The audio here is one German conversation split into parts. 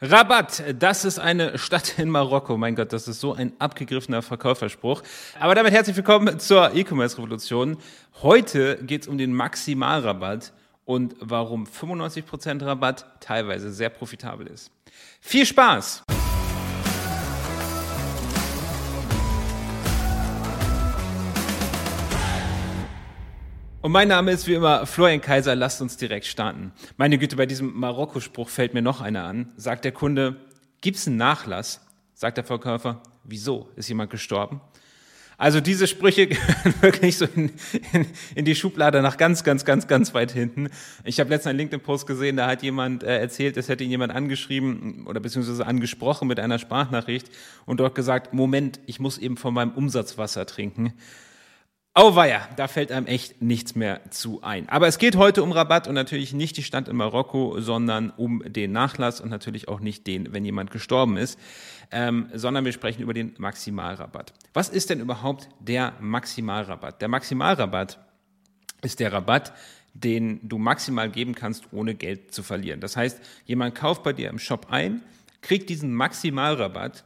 Rabat, das ist eine Stadt in Marokko. Mein Gott, das ist so ein abgegriffener Verkäuferspruch. Aber damit herzlich willkommen zur E-Commerce-Revolution. Heute geht es um den Maximalrabatt und warum 95% Rabatt teilweise sehr profitabel ist. Viel Spaß! Und mein Name ist wie immer Florian Kaiser. Lasst uns direkt starten. Meine Güte, bei diesem Marokko-Spruch fällt mir noch einer an. Sagt der Kunde, gibt's einen Nachlass? Sagt der Verkäufer, wieso? Ist jemand gestorben? Also diese Sprüche gehören wirklich so in, in, in, die Schublade nach ganz, ganz, ganz, ganz weit hinten. Ich habe letztens einen LinkedIn-Post gesehen, da hat jemand äh, erzählt, es hätte ihn jemand angeschrieben oder beziehungsweise angesprochen mit einer Sprachnachricht und dort gesagt, Moment, ich muss eben von meinem Umsatzwasser trinken. Auweia, da fällt einem echt nichts mehr zu ein. Aber es geht heute um Rabatt und natürlich nicht die Stadt in Marokko, sondern um den Nachlass und natürlich auch nicht den, wenn jemand gestorben ist, ähm, sondern wir sprechen über den Maximalrabatt. Was ist denn überhaupt der Maximalrabatt? Der Maximalrabatt ist der Rabatt, den du maximal geben kannst, ohne Geld zu verlieren. Das heißt, jemand kauft bei dir im Shop ein, kriegt diesen Maximalrabatt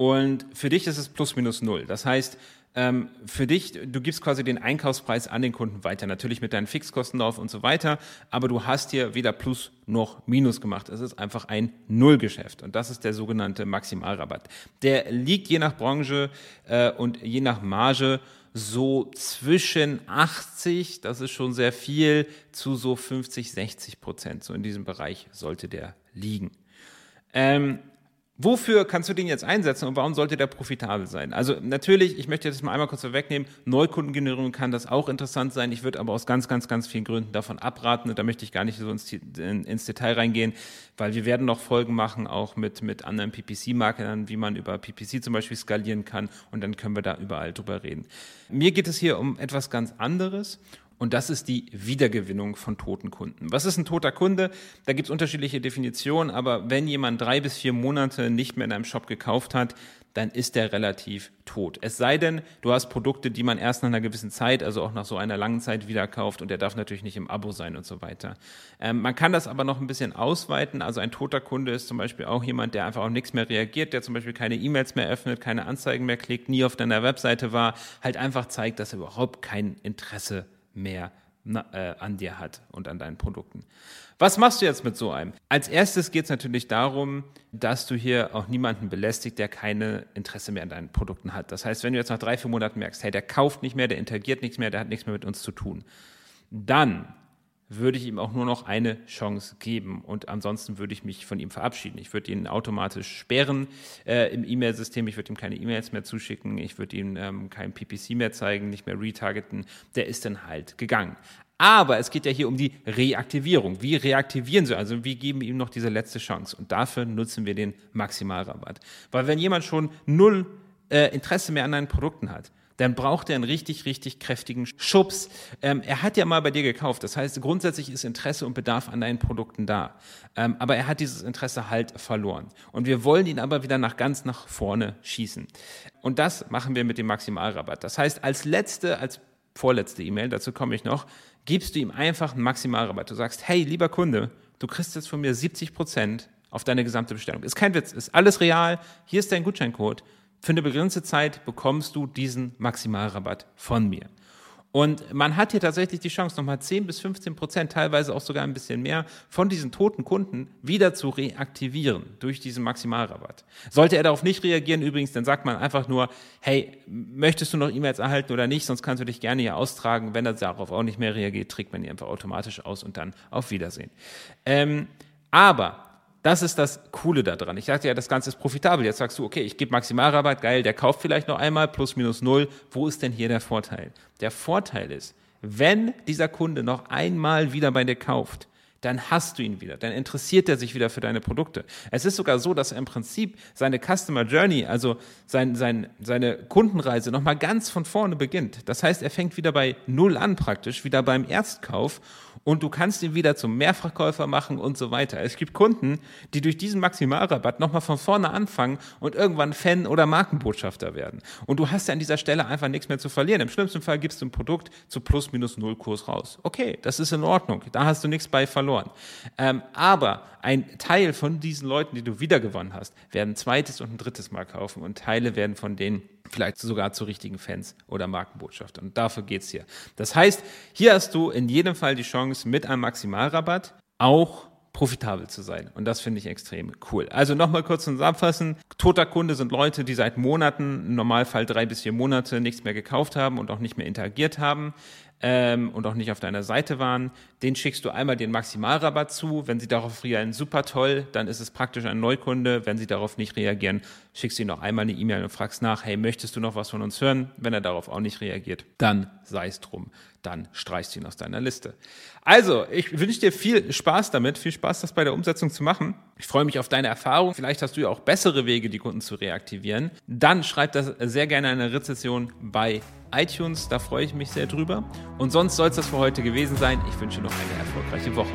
und für dich ist es plus minus null. Das heißt, ähm, für dich, du gibst quasi den Einkaufspreis an den Kunden weiter, natürlich mit deinen Fixkosten drauf und so weiter, aber du hast hier weder Plus noch Minus gemacht. Es ist einfach ein Nullgeschäft und das ist der sogenannte Maximalrabatt. Der liegt je nach Branche äh, und je nach Marge so zwischen 80, das ist schon sehr viel, zu so 50, 60 Prozent. So in diesem Bereich sollte der liegen. Ähm, Wofür kannst du den jetzt einsetzen und warum sollte der profitabel sein? Also natürlich, ich möchte das mal einmal kurz vorwegnehmen, Neukundengenerierung kann das auch interessant sein. Ich würde aber aus ganz, ganz, ganz vielen Gründen davon abraten und da möchte ich gar nicht so ins, ins Detail reingehen, weil wir werden noch Folgen machen, auch mit, mit anderen PPC-Marketern, wie man über PPC zum Beispiel skalieren kann und dann können wir da überall drüber reden. Mir geht es hier um etwas ganz anderes und das ist die Wiedergewinnung von toten Kunden. Was ist ein toter Kunde? Da gibt es unterschiedliche Definitionen, aber wenn jemand drei bis vier Monate nicht mehr in einem Shop gekauft hat, dann ist der relativ tot. Es sei denn, du hast Produkte, die man erst nach einer gewissen Zeit, also auch nach so einer langen Zeit wieder kauft und der darf natürlich nicht im Abo sein und so weiter. Ähm, man kann das aber noch ein bisschen ausweiten. Also ein toter Kunde ist zum Beispiel auch jemand, der einfach auf nichts mehr reagiert, der zum Beispiel keine E-Mails mehr öffnet, keine Anzeigen mehr klickt, nie auf deiner Webseite war, halt einfach zeigt, dass er überhaupt kein Interesse hat mehr äh, an dir hat und an deinen Produkten. Was machst du jetzt mit so einem? Als erstes geht es natürlich darum, dass du hier auch niemanden belästigt, der keine Interesse mehr an deinen Produkten hat. Das heißt, wenn du jetzt nach drei, vier Monaten merkst, hey, der kauft nicht mehr, der interagiert nichts mehr, der hat nichts mehr mit uns zu tun, dann würde ich ihm auch nur noch eine Chance geben und ansonsten würde ich mich von ihm verabschieden. Ich würde ihn automatisch sperren äh, im E-Mail-System, ich würde ihm keine E-Mails mehr zuschicken, ich würde ihm ähm, kein PPC mehr zeigen, nicht mehr retargeten. Der ist dann halt gegangen. Aber es geht ja hier um die Reaktivierung. Wie reaktivieren Sie? Also wie geben wir ihm noch diese letzte Chance? Und dafür nutzen wir den Maximalrabatt. Weil wenn jemand schon null äh, Interesse mehr an deinen Produkten hat, dann braucht er einen richtig, richtig kräftigen Schubs. Ähm, er hat ja mal bei dir gekauft. Das heißt, grundsätzlich ist Interesse und Bedarf an deinen Produkten da. Ähm, aber er hat dieses Interesse halt verloren. Und wir wollen ihn aber wieder nach ganz nach vorne schießen. Und das machen wir mit dem Maximalrabatt. Das heißt, als letzte, als vorletzte E-Mail, dazu komme ich noch, gibst du ihm einfach einen Maximalrabatt. Du sagst, hey, lieber Kunde, du kriegst jetzt von mir 70 Prozent auf deine gesamte Bestellung. Ist kein Witz, ist alles real. Hier ist dein Gutscheincode für eine begrenzte Zeit bekommst du diesen Maximalrabatt von mir. Und man hat hier tatsächlich die Chance, nochmal 10 bis 15 Prozent, teilweise auch sogar ein bisschen mehr, von diesen toten Kunden wieder zu reaktivieren durch diesen Maximalrabatt. Sollte er darauf nicht reagieren, übrigens, dann sagt man einfach nur, hey, möchtest du noch E-Mails erhalten oder nicht, sonst kannst du dich gerne hier austragen. Wenn er darauf auch nicht mehr reagiert, trägt man die einfach automatisch aus und dann auf Wiedersehen. Ähm, aber das ist das Coole daran. Ich sagte ja, das Ganze ist profitabel. Jetzt sagst du, okay, ich gebe Maximalrabatt, geil, der kauft vielleicht noch einmal, plus minus null. Wo ist denn hier der Vorteil? Der Vorteil ist, wenn dieser Kunde noch einmal wieder bei dir kauft, dann hast du ihn wieder, dann interessiert er sich wieder für deine Produkte. Es ist sogar so, dass er im Prinzip seine Customer Journey, also sein, sein, seine Kundenreise nochmal ganz von vorne beginnt. Das heißt, er fängt wieder bei Null an praktisch, wieder beim Erstkauf und du kannst ihn wieder zum Mehrfachkäufer machen und so weiter. Es gibt Kunden, die durch diesen Maximalrabatt nochmal von vorne anfangen und irgendwann Fan oder Markenbotschafter werden. Und du hast ja an dieser Stelle einfach nichts mehr zu verlieren. Im schlimmsten Fall gibst du ein Produkt zu plus minus null Kurs raus. Okay, das ist in Ordnung. Da hast du nichts bei verloren. Ähm, aber ein Teil von diesen Leuten, die du wiedergewonnen hast, werden ein zweites und ein drittes Mal kaufen und Teile werden von denen vielleicht sogar zu richtigen Fans oder Markenbotschaftern. Und dafür geht's hier. Das heißt, hier hast du in jedem Fall die Chance, mit einem Maximalrabatt auch profitabel zu sein. Und das finde ich extrem cool. Also nochmal kurz zusammenfassen. Toter Kunde sind Leute, die seit Monaten, im Normalfall drei bis vier Monate, nichts mehr gekauft haben und auch nicht mehr interagiert haben ähm, und auch nicht auf deiner Seite waren, den schickst du einmal den Maximalrabatt zu. Wenn sie darauf reagieren, super toll, dann ist es praktisch ein Neukunde. Wenn sie darauf nicht reagieren, schickst du ihm noch einmal eine E-Mail und fragst nach, hey, möchtest du noch was von uns hören? Wenn er darauf auch nicht reagiert, dann sei es drum. Dann streichst du ihn aus deiner Liste. Also, ich wünsche dir viel Spaß damit, viel Spaß, das bei der Umsetzung zu machen. Ich freue mich auf deine Erfahrung. Vielleicht hast du ja auch bessere Wege, die Kunden zu reaktivieren. Dann schreib das sehr gerne in eine Rezession bei iTunes, da freue ich mich sehr drüber. Und sonst soll es das für heute gewesen sein. Ich wünsche noch eine erfolgreiche Woche.